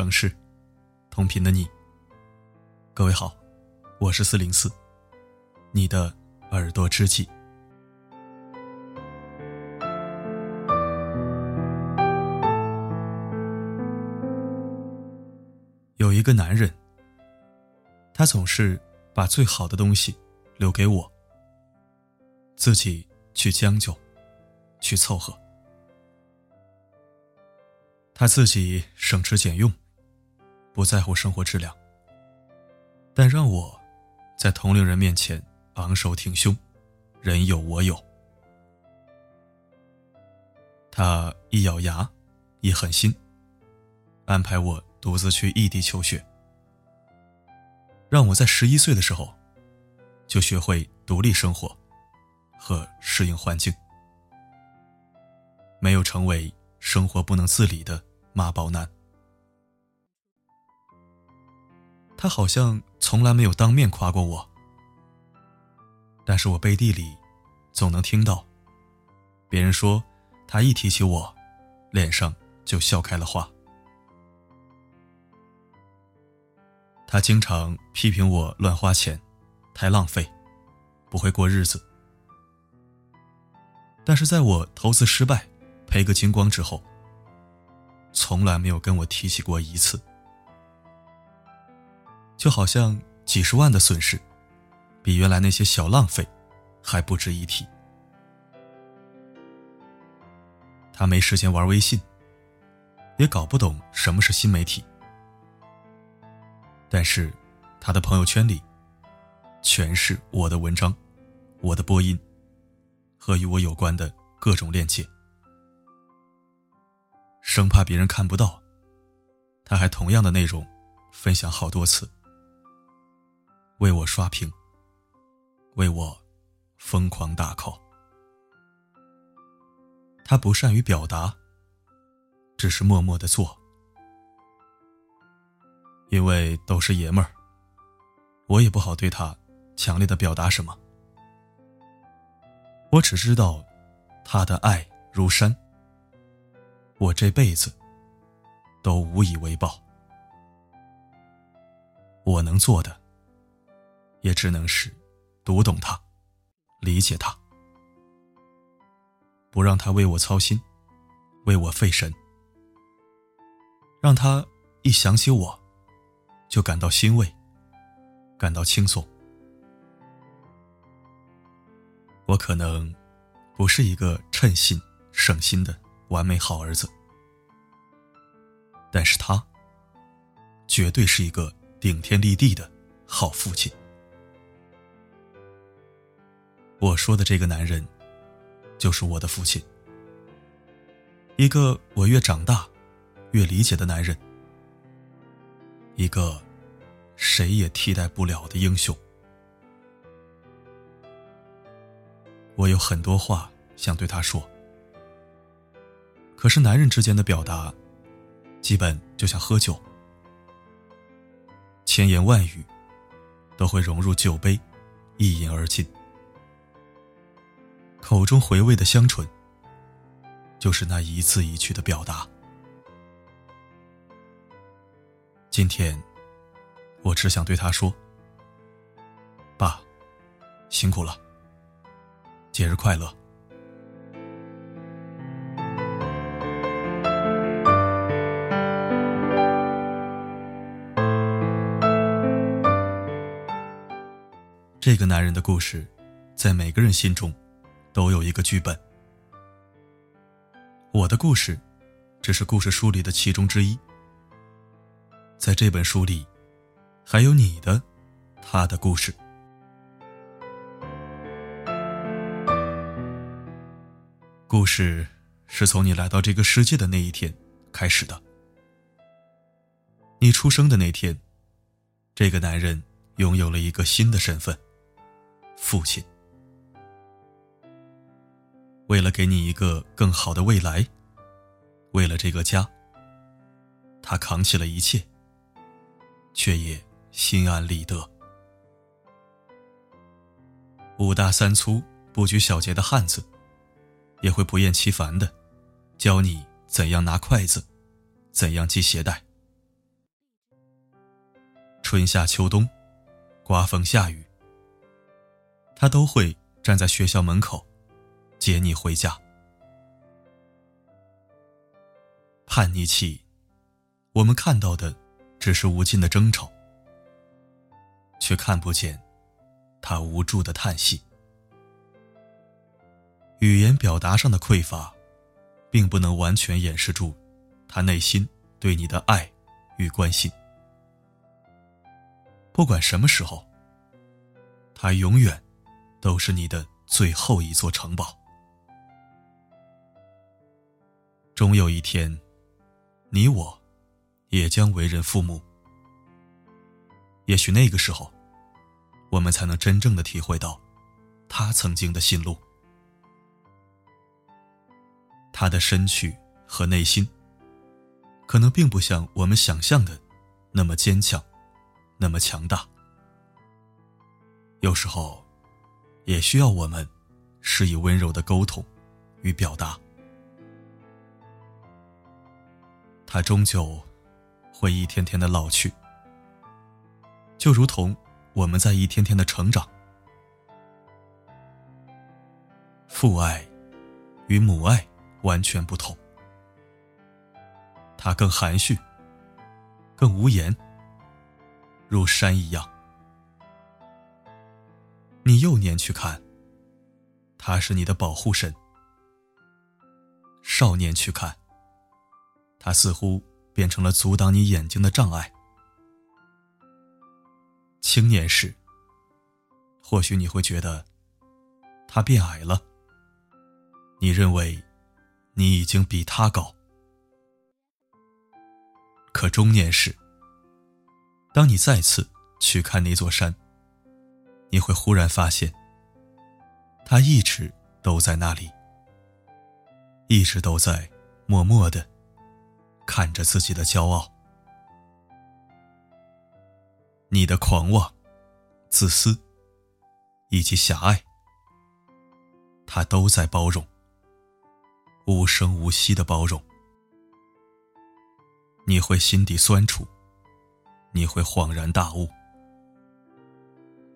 城市，同频的你。各位好，我是四零四，你的耳朵知己。有一个男人，他总是把最好的东西留给我，自己去将就，去凑合。他自己省吃俭用，不在乎生活质量，但让我在同龄人面前昂首挺胸，人有我有。他一咬牙，一狠心，安排我独自去异地求学，让我在十一岁的时候就学会独立生活和适应环境，没有成为生活不能自理的。妈宝男，他好像从来没有当面夸过我，但是我背地里总能听到别人说他一提起我，脸上就笑开了花。他经常批评我乱花钱，太浪费，不会过日子。但是在我投资失败，赔个精光之后。从来没有跟我提起过一次，就好像几十万的损失，比原来那些小浪费还不值一提。他没时间玩微信，也搞不懂什么是新媒体，但是他的朋友圈里全是我的文章、我的播音和与我有关的各种链接。生怕别人看不到，他还同样的内容分享好多次，为我刷屏，为我疯狂大扣。他不善于表达，只是默默的做，因为都是爷们儿，我也不好对他强烈的表达什么，我只知道他的爱如山。我这辈子都无以为报，我能做的也只能是读懂他，理解他，不让他为我操心，为我费神，让他一想起我就感到欣慰，感到轻松。我可能不是一个称心省心的。完美好儿子，但是他绝对是一个顶天立地的好父亲。我说的这个男人，就是我的父亲，一个我越长大越理解的男人，一个谁也替代不了的英雄。我有很多话想对他说。可是男人之间的表达，基本就像喝酒，千言万语都会融入酒杯，一饮而尽。口中回味的香醇，就是那一字一句的表达。今天，我只想对他说：“爸，辛苦了，节日快乐。”这个男人的故事，在每个人心中，都有一个剧本。我的故事，只是故事书里的其中之一。在这本书里，还有你的、他的故事。故事是从你来到这个世界的那一天开始的。你出生的那天，这个男人拥有了一个新的身份。父亲，为了给你一个更好的未来，为了这个家，他扛起了一切，却也心安理得。五大三粗、不拘小节的汉子，也会不厌其烦的教你怎样拿筷子，怎样系鞋带，春夏秋冬，刮风下雨，他都会站在学校门口接你回家。叛逆期，我们看到的只是无尽的争吵，却看不见他无助的叹息。语言表达上的匮乏，并不能完全掩饰住他内心对你的爱与关心。不管什么时候，他永远都是你的最后一座城堡。终有一天，你我也将为人父母。也许那个时候，我们才能真正的体会到他曾经的心路。他的身躯和内心，可能并不像我们想象的那么坚强，那么强大。有时候，也需要我们施以温柔的沟通与表达。他终究会一天天的老去，就如同我们在一天天的成长。父爱与母爱。完全不同，他更含蓄，更无言，如山一样。你幼年去看，他是你的保护神；少年去看，他似乎变成了阻挡你眼睛的障碍；青年时，或许你会觉得他变矮了，你认为。你已经比他高，可中年时，当你再次去看那座山，你会忽然发现，他一直都在那里，一直都在默默的看着自己的骄傲，你的狂妄、自私以及狭隘，他都在包容。无声无息的包容，你会心底酸楚，你会恍然大悟，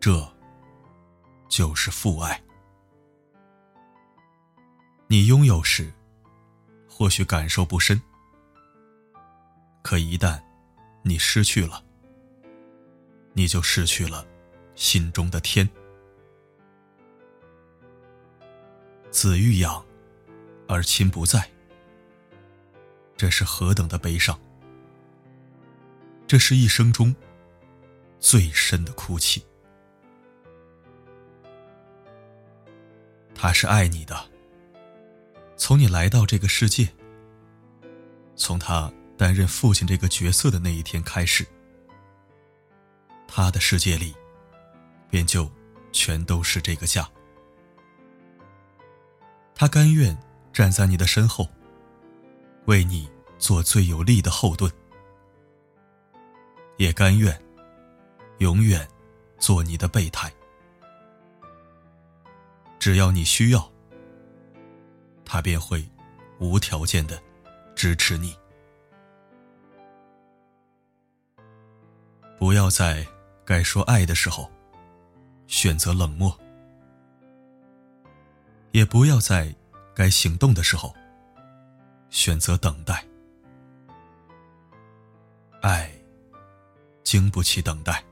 这就是父爱。你拥有时，或许感受不深，可一旦你失去了，你就失去了心中的天。子欲养。而亲不在，这是何等的悲伤！这是一生中最深的哭泣。他是爱你的，从你来到这个世界，从他担任父亲这个角色的那一天开始，他的世界里，便就全都是这个家。他甘愿。站在你的身后，为你做最有力的后盾，也甘愿永远做你的备胎。只要你需要，他便会无条件的支持你。不要在该说爱的时候选择冷漠，也不要在。该行动的时候，选择等待。爱经不起等待，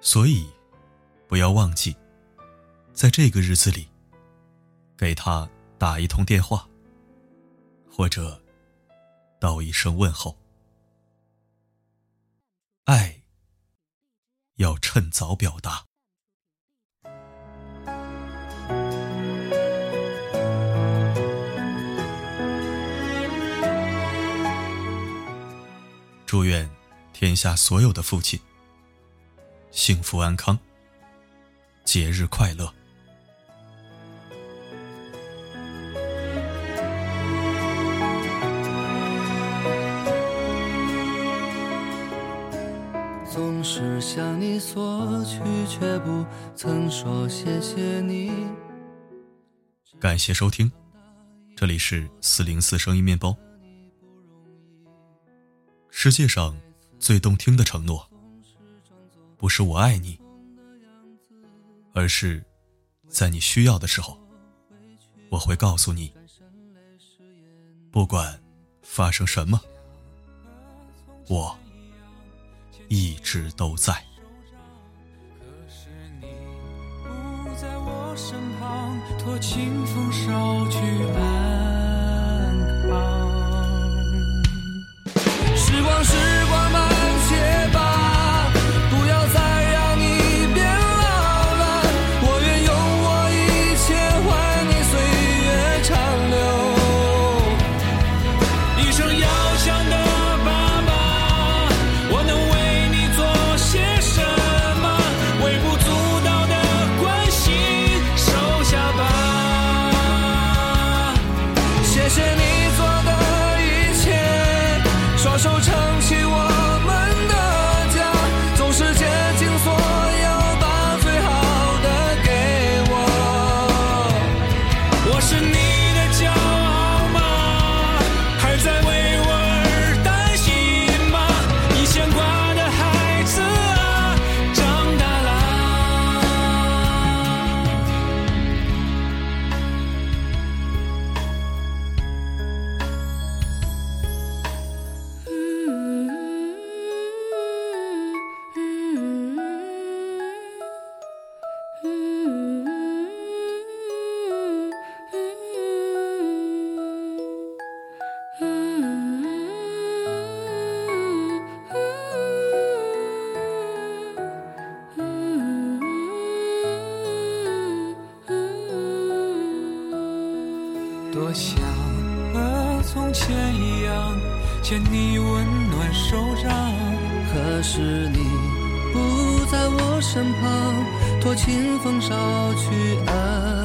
所以不要忘记，在这个日子里，给他打一通电话，或者道一声问候。爱要趁早表达。祝愿天下所有的父亲幸福安康，节日快乐。你索取，却不曾说谢谢你。感谢收听，这里是四零四声音面包。世界上最动听的承诺，不是我爱你，而是，在你需要的时候，我会告诉你，不管发生什么，我一直都在。托清风捎去安托清风捎去安。